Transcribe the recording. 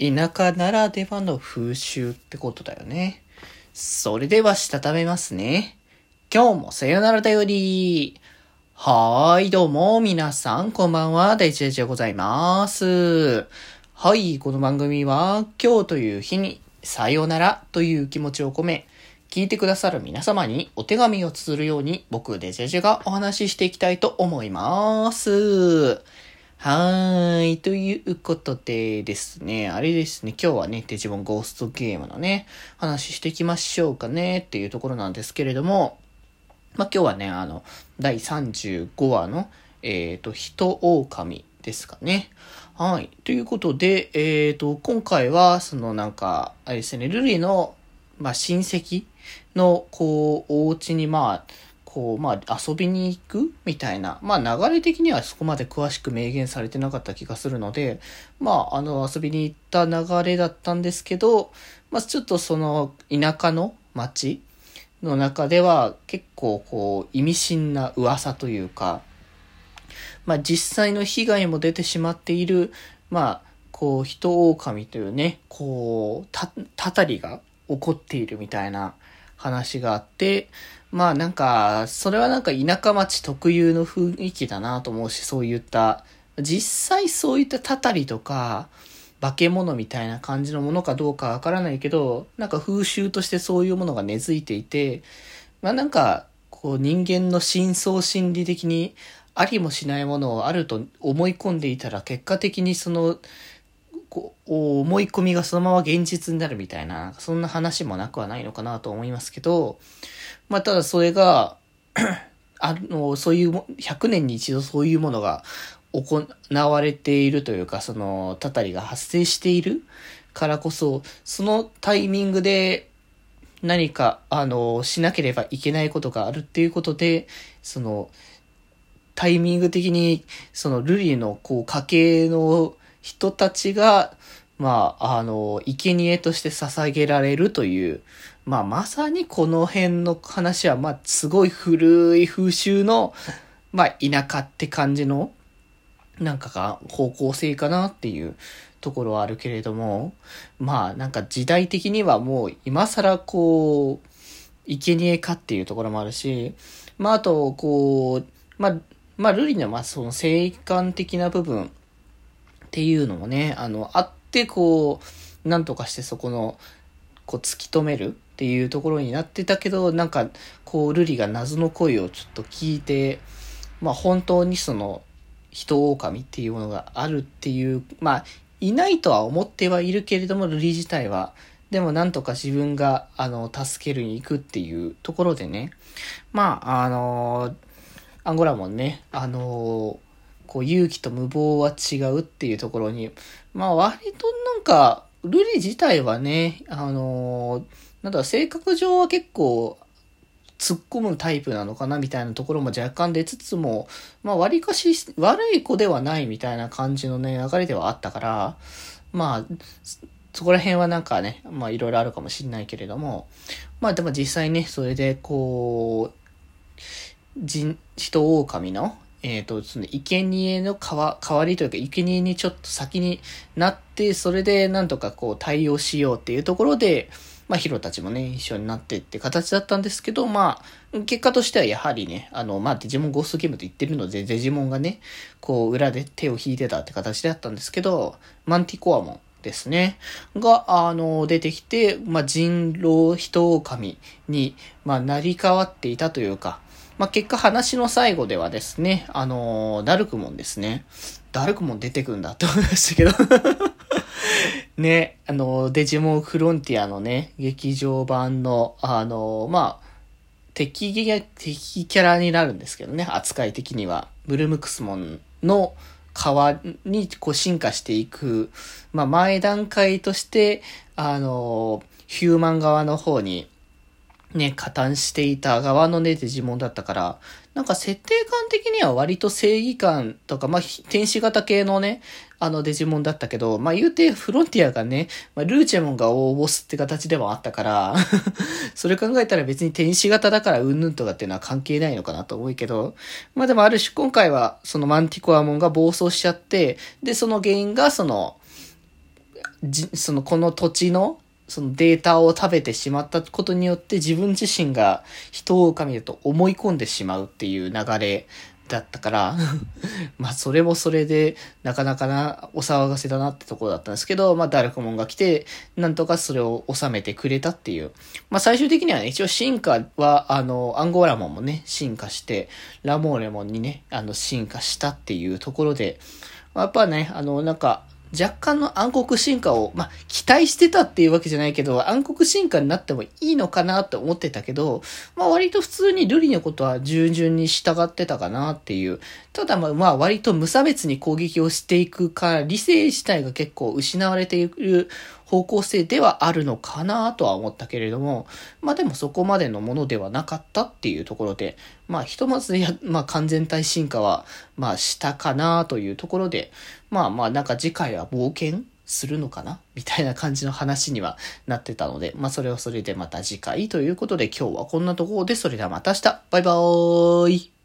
田舎ならではの風習ってことだよね。それではしたためますね。今日もさよならだより。はーい、どうも、皆さん、こんばんは、大地でございます。はい、この番組は、今日という日に、さよならという気持ちを込め、聞いてくださる皆様にお手紙を綴るように、僕、デジェジェがお話ししていきたいと思います。はーい。ということでですね、あれですね、今日はね、デジモンゴーストゲームのね、話していきましょうかね、っていうところなんですけれども、まあ、今日はね、あの、第35話の、えっ、と、人狼ですかね。はい。ということで、えっ、と、今回は、そのなんか、あれですね、ルリの、まあ、親戚の、こう、お家に、まあ、こう、まあ、遊びに行くみたいな。まあ、流れ的にはそこまで詳しく明言されてなかった気がするので、まあ、あの、遊びに行った流れだったんですけど、まあ、ちょっとその、田舎の町の中では結構こう意味深な噂というか、まあ実際の被害も出てしまっている、まあこう人狼というね、こうた、たたりが起こっているみたいな話があって、まあなんか、それはなんか田舎町特有の雰囲気だなと思うし、そういった、実際そういったたたりとか、化け物みたいな感じのものかどうかわからないけど、なんか風習としてそういうものが根付いていて、まあなんか、こう人間の深層心理的にありもしないものをあると思い込んでいたら結果的にその、こ思い込みがそのまま現実になるみたいな、そんな話もなくはないのかなと思いますけど、まあただそれが、あの、そういうも、100年に一度そういうものが行われているというか、その、たたりが発生しているからこそ、そのタイミングで何か、あの、しなければいけないことがあるっていうことで、その、タイミング的に、その、ルリの、こう、家系の人たちが、まあ、あの、生贄として捧げられるという、まあ、まさにこの辺の話は、まあ、すごい古い風習の、まあ、田舎って感じの、なんかが方向性かなっていうところはあるけれども、まあなんか時代的にはもう今更こう、生贄かっていうところもあるし、まああとこう、まあ、まあルリのまあその生還的な部分っていうのもね、あの、あってこう、なんとかしてそこの、こう突き止めるっていうところになってたけど、なんかこうルリが謎の声をちょっと聞いて、まあ本当にその、人狼っていうものがあるっていう、まあ、いないとは思ってはいるけれども、ルリ自体は。でもなんとか自分が、あの、助けるに行くっていうところでね。まあ、あのアンゴラモンね、あのこう、勇気と無謀は違うっていうところに、まあ、割となんか、ルリ自体はね、あのなんだろ、性格上は結構、突っ込むタイプなのかなみたいなところも若干出つつも、まあ割かし悪い子ではないみたいな感じのね、流れではあったから、まあ、そこら辺はなんかね、まあいろいろあるかもしれないけれども、まあでも実際ね、それでこう、人、人狼の、えっ、と、その、生贄の代わ代わりというか、生贄にちょっと先になって、それでなんとかこう対応しようっていうところで、まあ、ヒロたちもね、一緒になってって形だったんですけど、まあ、結果としてはやはりね、あの、まあ、デジモンゴーストゲームと言ってるので、デジモンがね、こう、裏で手を引いてたって形であったんですけど、マンティコアモンですね、が、あの、出てきて、まあ、人狼人狼に、まあ、成り変わっていたというか、まあ、結果話の最後ではですね、あの、ダルクモンですね。ダルクモン出てくんだって思いましたけど。ね、あの、デジモンフロンティアのね、劇場版の、あの、まあ、敵、敵キャラになるんですけどね、扱い的には。ブルムクスモンの側にこう進化していく、まあ、前段階として、あの、ヒューマン側の方に、ね、加担していた側のね、デジモンだったから、なんか設定感的には割と正義感とか、まあ、天使型系のね、あのデジモンだったけど、まあ、言うてフロンティアがね、まあ、ルーチェモンが大ボスって形でもあったから、それ考えたら別に天使型だからうんぬんとかっていうのは関係ないのかなと思うけど、まあでもある種今回はそのマンティコアモンが暴走しちゃって、で、その原因がその、じ、その、この土地の、そのデータを食べてしまったことによって自分自身が人狼だと思い込んでしまうっていう流れだったから まあそれもそれでなかなかなお騒がせだなってところだったんですけど、まあダルクモンが来て、なんとかそれを収めてくれたっていう。まあ最終的にはね、一応進化は、あの、アンゴラモンもね、進化して、ラモーレモンにね、あの、進化したっていうところで、やっぱね、あの、なんか、若干の暗黒進化を、まあ、期待してたっていうわけじゃないけど、暗黒進化になってもいいのかなって思ってたけど、まあ、割と普通にルリのことは従順に従ってたかなっていう。ただま、まあ、割と無差別に攻撃をしていくから、理性自体が結構失われている方向性ではあるのかなとは思ったけれども、まあでもそこまでのものではなかったっていうところで、まあひとまずや、まあ完全体進化は、まあしたかなというところで、まあまあなんか次回は冒険するのかなみたいな感じの話にはなってたので、まあそれはそれでまた次回ということで今日はこんなところでそれではまた明日。バイバーイ。